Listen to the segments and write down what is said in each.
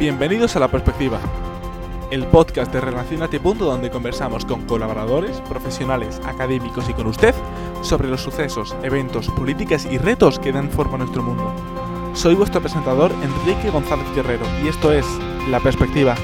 Bienvenidos a La Perspectiva, el podcast de Relacionate Punto donde conversamos con colaboradores, profesionales, académicos y con usted sobre los sucesos, eventos, políticas y retos que dan forma a nuestro mundo. Soy vuestro presentador Enrique González Guerrero y esto es La Perspectiva.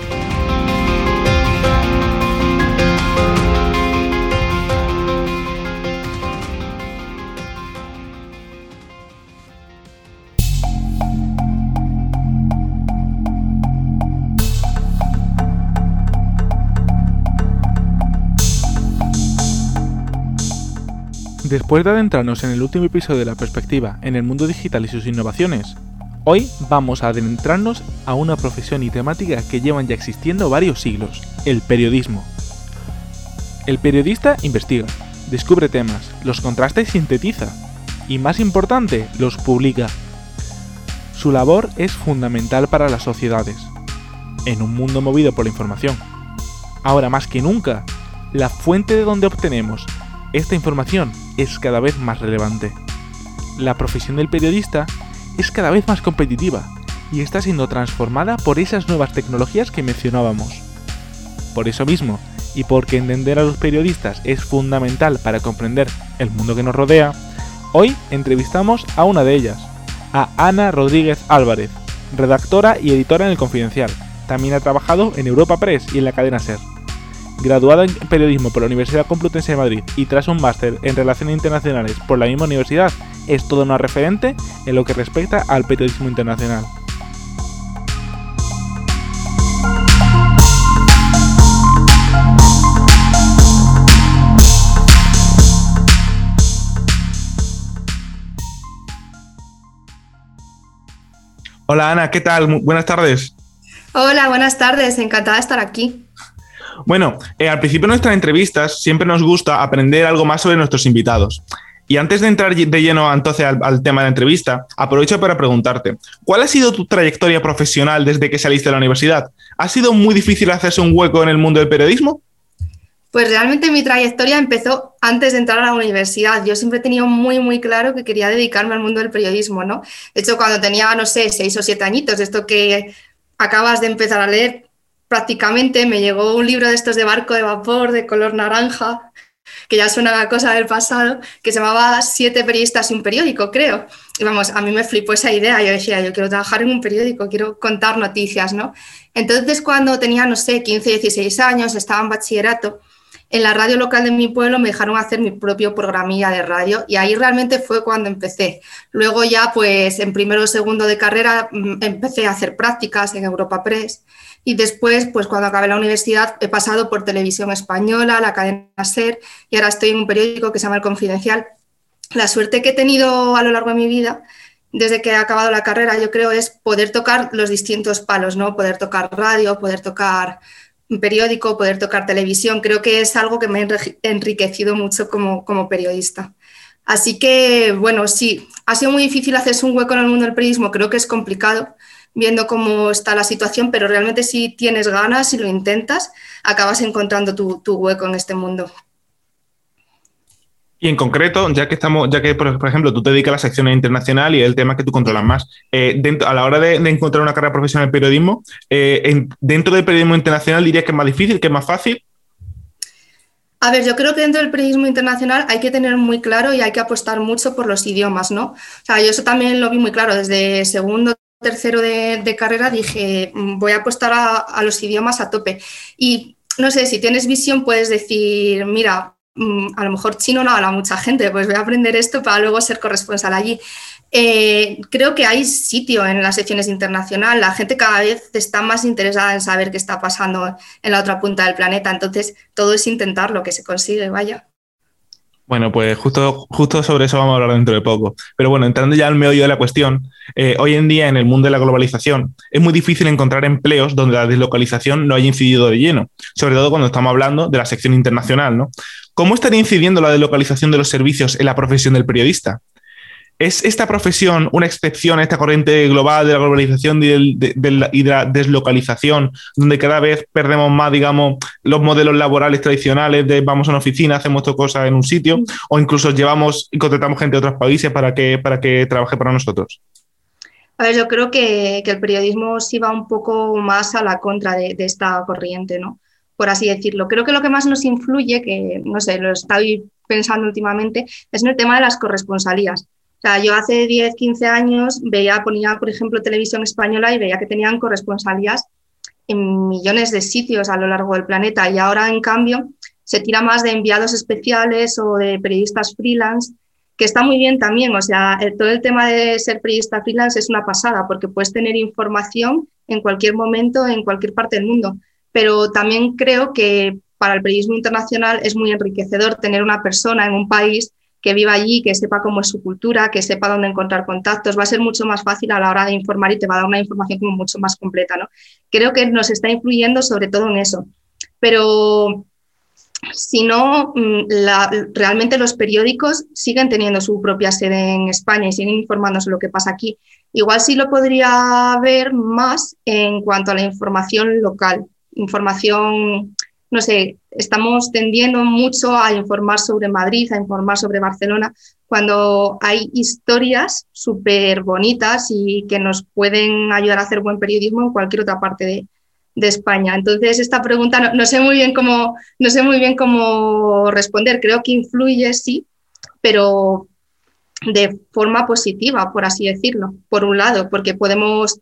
Después de adentrarnos en el último episodio de La Perspectiva en el mundo digital y sus innovaciones, hoy vamos a adentrarnos a una profesión y temática que llevan ya existiendo varios siglos, el periodismo. El periodista investiga, descubre temas, los contrasta y sintetiza, y más importante, los publica. Su labor es fundamental para las sociedades, en un mundo movido por la información. Ahora más que nunca, la fuente de donde obtenemos esta información es cada vez más relevante. La profesión del periodista es cada vez más competitiva y está siendo transformada por esas nuevas tecnologías que mencionábamos. Por eso mismo, y porque entender a los periodistas es fundamental para comprender el mundo que nos rodea, hoy entrevistamos a una de ellas, a Ana Rodríguez Álvarez, redactora y editora en El Confidencial. También ha trabajado en Europa Press y en la cadena SER. Graduada en periodismo por la Universidad Complutense de Madrid y tras un máster en Relaciones Internacionales por la misma universidad, es toda una referente en lo que respecta al periodismo internacional. Hola Ana, ¿qué tal? Buenas tardes. Hola, buenas tardes, encantada de estar aquí. Bueno, eh, al principio de nuestras entrevistas siempre nos gusta aprender algo más sobre nuestros invitados. Y antes de entrar de lleno entonces al, tema de la entrevista, aprovecho para preguntarte, ¿cuál ha sido tu trayectoria profesional desde que saliste de la universidad? ¿Ha sido muy difícil hacerse un hueco en el mundo del periodismo? Pues realmente mi trayectoria empezó antes de entrar a la universidad. Yo siempre he tenido muy, muy claro que quería dedicarme al mundo del periodismo, ¿no? De hecho, cuando tenía, no sé, seis o siete añitos, esto que acabas de empezar a leer, prácticamente me llegó un libro de estos de barco de vapor de color naranja, que ya suena la cosa del pasado, que se llamaba Siete periodistas y un periódico, creo. Y vamos, a mí me flipó esa idea. Yo decía, yo quiero trabajar en un periódico, quiero contar noticias, ¿no? Entonces, cuando tenía, no sé, 15, 16 años, estaba en bachillerato, en la radio local de mi pueblo me dejaron hacer mi propio programilla de radio y ahí realmente fue cuando empecé. Luego ya, pues en primero o segundo de carrera, mm, empecé a hacer prácticas en Europa Press y después, pues cuando acabé la universidad, he pasado por Televisión Española, la cadena SER, y ahora estoy en un periódico que se llama El Confidencial. La suerte que he tenido a lo largo de mi vida, desde que he acabado la carrera, yo creo, es poder tocar los distintos palos, ¿no? Poder tocar radio, poder tocar un periódico, poder tocar televisión. Creo que es algo que me ha enriquecido mucho como, como periodista. Así que, bueno, sí, ha sido muy difícil hacerse un hueco en el mundo del periodismo, creo que es complicado, viendo cómo está la situación, pero realmente si tienes ganas, y lo intentas, acabas encontrando tu, hueco en este mundo. Y en concreto, ya que estamos, ya que por, ejemplo tú te dedicas a la sección internacional y el tema que tú controlas más, eh, a la hora de, encontrar una carrera profesional en periodismo, eh, dentro del periodismo internacional dirías que es más difícil, que es más fácil. A ver, yo creo que dentro del periodismo internacional hay que tener muy claro y hay que apostar mucho por los idiomas, ¿no? O sea, yo eso también lo vi muy claro desde segundo, tercero de, carrera dije, mm, voy a apostar a, los idiomas a tope. Y no sé, si tienes visión puedes decir, mira, a lo mejor chino no habla mucha gente, pues voy a aprender esto para luego ser corresponsal allí. Eh, creo que hay sitio en las secciones internacionales, la gente cada vez está más interesada en saber qué está pasando en la otra punta del planeta, entonces todo es intentar lo que se consigue, vaya. Bueno, pues justo, justo sobre eso vamos a hablar dentro de poco. Pero bueno, entrando ya al meollo de la cuestión, eh, hoy en día en el mundo de la globalización es muy difícil encontrar empleos donde la deslocalización no haya incidido de lleno, sobre todo cuando estamos hablando de la sección internacional, ¿no? ¿Cómo estaría incidiendo la deslocalización de los servicios en la profesión del periodista? ¿Es esta profesión una excepción a esta corriente global de la globalización y de, la deslocalización, donde cada vez perdemos más, digamos, los modelos laborales tradicionales de vamos a una oficina, hacemos tu cosa en un sitio, o incluso llevamos y contratamos gente de otros países para que, para que trabaje para nosotros? A ver, yo creo que, el periodismo sí va un poco más a la contra de, esta corriente, ¿no? Por así decirlo. Creo que lo que más nos influye, que no sé, lo estoy pensando últimamente, es en el tema de las corresponsalías. O sea, yo hace 10, 15 años veía, ponía, por ejemplo, televisión española y veía que tenían corresponsalías en millones de sitios a lo largo del planeta y ahora, en cambio, se tira más de enviados especiales o de periodistas freelance que está muy bien también. O sea, todo el tema de ser periodista freelance es una pasada porque puedes tener información en cualquier momento, en cualquier parte del mundo. Pero también creo que para el periodismo internacional es muy enriquecedor tener una persona en un país que viva allí, que sepa cómo es su cultura, que sepa dónde encontrar contactos, va a ser mucho más fácil a la hora de informar y te va a dar una información como mucho más completa. ¿no? Creo que nos está influyendo sobre todo en eso. Pero si no, mm, realmente los periódicos siguen teniendo su propia sede en España y siguen informándose lo que pasa aquí. Igual sí lo podría ver más en cuanto a la información local, información, no sé, estamos tendiendo mucho a informar sobre Madrid, a informar sobre Barcelona, cuando hay historias súper bonitas y que nos pueden ayudar a hacer buen periodismo en cualquier otra parte de, España. Entonces, esta pregunta no, sé muy bien cómo, no sé muy bien cómo responder. Creo que influye, sí, pero de forma positiva, por así decirlo, por un lado, porque podemos,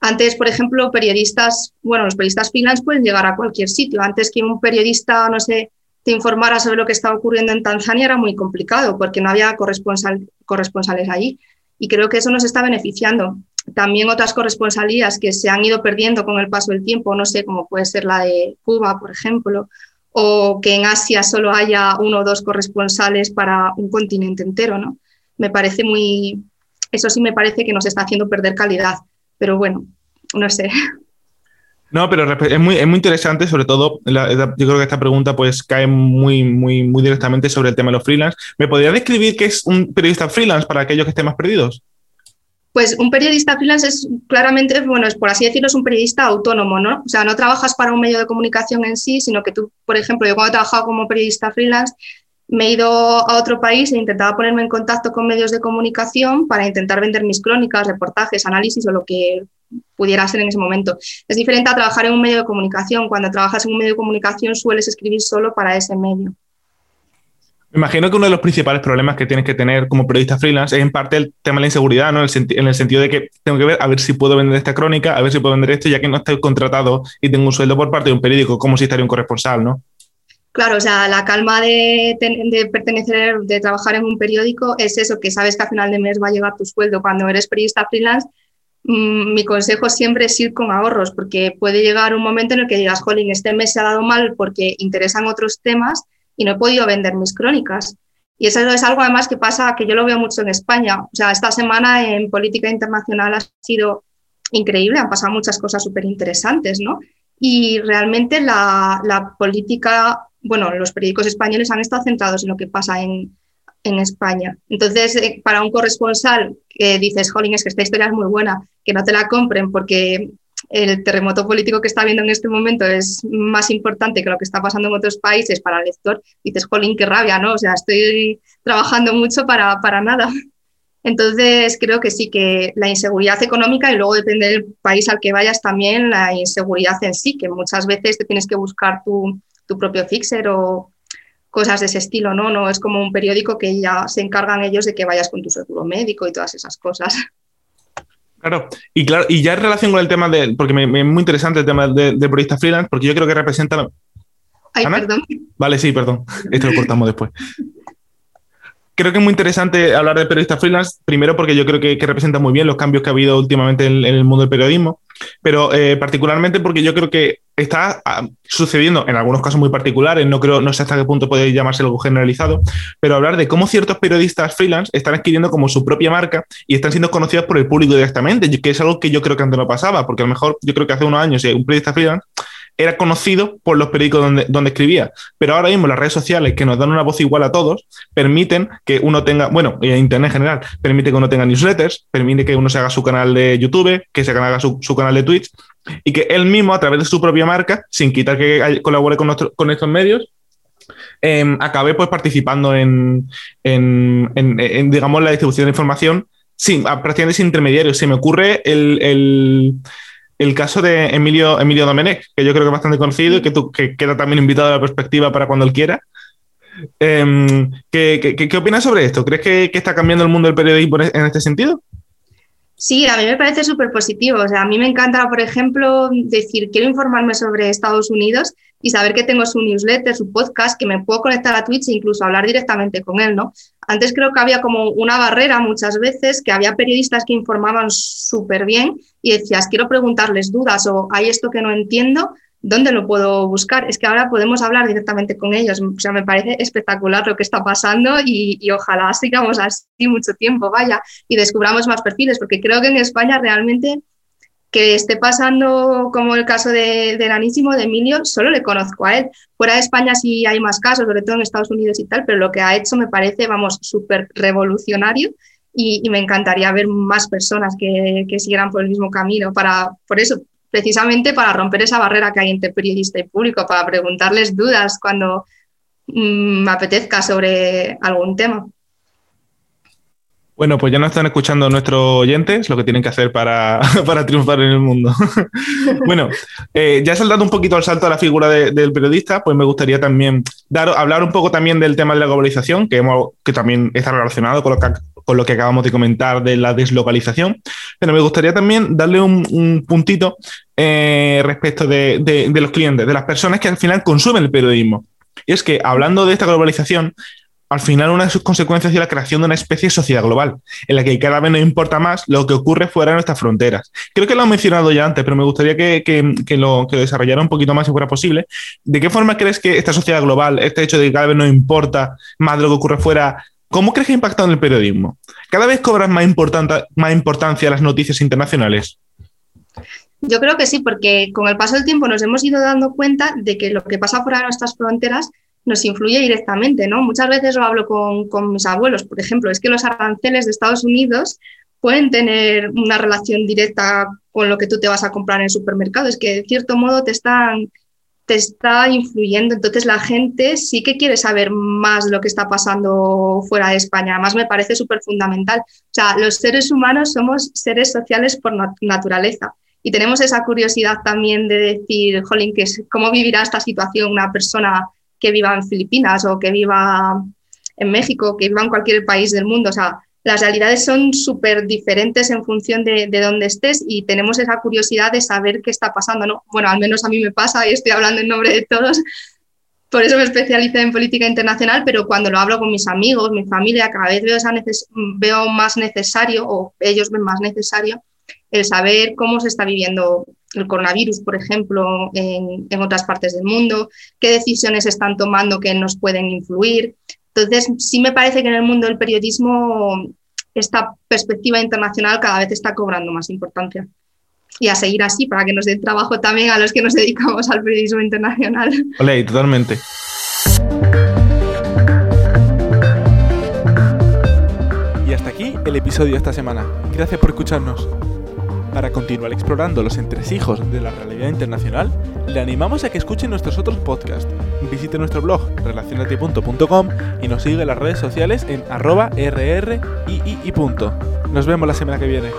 antes, por ejemplo, periodistas, bueno, los periodistas freelance pueden llegar a cualquier sitio. Antes que un periodista, no sé, te informara sobre lo que estaba ocurriendo en Tanzania era muy complicado porque no había corresponsal, corresponsales allí. Y creo que eso nos está beneficiando también otras corresponsalías que se han ido perdiendo con el paso del tiempo, no sé, como puede ser la de Cuba, por ejemplo, o que en Asia solo haya uno o dos corresponsales para un continente entero, ¿no? Me parece muy, eso sí me parece que nos está haciendo perder calidad, pero bueno, no sé. No, pero es muy, es muy interesante, sobre todo, yo creo que esta pregunta pues cae muy, muy, muy directamente sobre el tema de los freelance. ¿Me podría describir qué es un periodista freelance para aquellos que estén más perdidos? Pues un periodista freelance es claramente, bueno, es por así decirlo, es un periodista autónomo, ¿no? O sea, no trabajas para un medio de comunicación en sí, sino que tú, por ejemplo, yo cuando he trabajado como periodista freelance, me he ido a otro país e intentaba ponerme en contacto con medios de comunicación para intentar vender mis crónicas, reportajes, análisis o lo que pudiera ser en ese momento. Es diferente a trabajar en un medio de comunicación. Cuando trabajas en un medio de comunicación sueles escribir solo para ese medio. Me imagino que uno de los principales problemas que tienes que tener como periodista freelance es en parte el tema de la inseguridad, ¿no? En el, sentido de que tengo que ver a ver si puedo vender esta crónica, a ver si puedo vender esto, ya que no estoy contratado y tengo un sueldo por parte de un periódico, como si estaría un corresponsal, ¿no? Claro, o sea, la calma de, pertenecer, de trabajar en un periódico es eso, que sabes que a final de mes va a llegar tu sueldo. Cuando eres periodista freelance, mm, mi consejo siempre es ir con ahorros, porque puede llegar un momento en el que digas, jolín, este mes se ha dado mal porque interesan otros temas y no he podido vender mis crónicas. Y eso es algo además que pasa, que yo lo veo mucho en España. O sea, esta semana en política internacional ha sido increíble, han pasado muchas cosas súper interesantes, ¿no? Y realmente la, la, política, bueno, los periódicos españoles han estado centrados en lo que pasa en, en España. Entonces, eh, para un corresponsal que dices, jolín, es que esta historia es muy buena, que no te la compren porque el terremoto político que está habiendo en este momento es más importante que lo que está pasando en otros países para el lector, dices, jolín, qué rabia, ¿no? O sea, estoy trabajando mucho para, para nada. Entonces, creo que sí, que la inseguridad económica y luego depende del país al que vayas también la inseguridad en sí, que muchas veces te tienes que buscar tu, tu propio fixer o cosas de ese estilo, ¿no? No es como un periódico que ya se encargan ellos de que vayas con tu seguro médico y todas esas cosas. Claro, y claro, y ya en relación con el tema de, porque me, es muy interesante el tema de, de periodista freelance, porque yo creo que representa... Ay, perdón. Vale, sí, perdón. Esto lo cortamos después. Creo que es muy interesante hablar de periodista freelance, primero porque yo creo que, representa muy bien los cambios que ha habido últimamente en, el mundo del periodismo, pero eh, particularmente porque yo creo que está ah, sucediendo en algunos casos muy particulares, no creo, no sé hasta qué punto puede llamarse algo generalizado, pero hablar de cómo ciertos periodistas freelance están adquiriendo como su propia marca y están siendo conocidos por el público directamente, que es algo que yo creo que antes no pasaba, porque a lo mejor yo creo que hace unos años un periodista freelance era conocido por los periódicos donde, donde escribía. Pero ahora mismo las redes sociales, que nos dan una voz igual a todos, permiten que uno tenga, bueno, Internet en general, permite que uno tenga newsletters, permite que uno se haga su canal de YouTube, que se haga su, canal de Twitch, y que él mismo, a través de su propia marca, sin quitar que colabore con, con estos medios, eh, acabe pues participando en, digamos, la distribución de información a prácticamente intermediarios. Se me ocurre el, caso de Emilio, Emilio Domenech, que yo creo que es bastante conocido y que, tú, que queda también invitado a la perspectiva para cuando él quiera. Em, ¿qué, opinas sobre esto? ¿Crees que, está cambiando el mundo del periodismo en este sentido? Sí, a mí me parece súper positivo. O sea, a mí me encanta, por ejemplo, decir, quiero informarme sobre Estados Unidos y saber que tengo su newsletter, su podcast, que me puedo conectar a Twitch e incluso hablar directamente con él, ¿no? Antes creo que había como una barrera muchas veces, que había periodistas que informaban súper bien y decías, quiero preguntarles dudas o hay esto que no entiendo, ¿dónde lo puedo buscar? Es que ahora podemos hablar directamente con ellos. O sea, me parece espectacular lo que está pasando y, ojalá sigamos así mucho tiempo, vaya, y descubramos más perfiles, porque creo que en España realmente que esté pasando como el caso de, del de Emilio, solo le conozco a él. Fuera de España sí hay más casos, sobre todo en Estados Unidos y tal, pero lo que ha hecho me parece, vamos, súper revolucionario y, me encantaría ver más personas que, que siguieran por el mismo camino para, por eso, precisamente para romper esa barrera que hay entre periodista y público, para preguntarles dudas cuando mm, me apetezca sobre algún tema. Bueno, pues ya no están escuchando nuestros oyentes lo que tienen que hacer para, triunfar en el mundo. bueno, eh, ya saltando un poquito al salto a la figura del periodista, pues me gustaría también dar, hablar un poco también del tema de la globalización, que, hemos, que también está relacionado con lo que, con lo que acabamos de comentar de la deslocalización, pero me gustaría también darle un, puntito eh, respecto de los clientes, de las personas que al final consumen el periodismo. Y es que hablando de esta globalización, al final una de sus consecuencias es la creación de una especie de sociedad global, en la que cada vez nos importa más lo que ocurre fuera de nuestras fronteras. Creo que lo he mencionado ya antes, pero me gustaría que, lo, desarrollara un poquito más si fuera posible. ¿De qué forma crees que esta sociedad global, este hecho de que cada vez nos importa más lo que ocurre fuera, cómo crees que ha impactado en el periodismo? ¿Cada vez cobran más, más importancia las noticias internacionales? Yo creo que sí, porque con el paso del tiempo nos hemos ido dando cuenta de que lo que pasa fuera de nuestras fronteras nos influye directamente, ¿no? Muchas veces lo hablo con, mis abuelos, por ejemplo, es que los aranceles de Estados Unidos pueden tener una relación directa con lo que tú te vas a comprar en el supermercado, es que de cierto modo te están te está influyendo, entonces la gente sí que quiere saber más lo que está pasando fuera de España, además me parece súper fundamental. O sea, los seres humanos somos seres sociales por naturaleza y tenemos esa curiosidad también de decir, jolín, ¿cómo vivirá esta situación una persona que viva en Filipinas o que viva en México, que viva en cualquier país del mundo. O sea, las realidades son súper diferentes en función de, de, dónde estés y tenemos esa curiosidad de saber qué está pasando. ¿no? Bueno, al menos a mí me pasa y estoy hablando en nombre de todos. Por eso me especialicé en política internacional, pero cuando lo hablo con mis amigos, mi familia, cada vez veo, veo más necesario, o ellos ven más necesario, el saber cómo se está viviendo el coronavirus, por ejemplo, en, otras partes del mundo, qué decisiones están tomando que nos pueden influir. Entonces, sí me parece que en el mundo del periodismo esta perspectiva internacional cada vez está cobrando más importancia. Y a seguir así para que nos den trabajo también a los que nos dedicamos al periodismo internacional. Ole, totalmente. Y hasta aquí el episodio de esta semana. Gracias por escucharnos. Para continuar explorando los entresijos de la realidad internacional, le animamos a que escuche nuestros otros podcasts. Visite nuestro blog relacionati.com y nos siga en las redes sociales en arroba rrii. Nos vemos la semana que viene.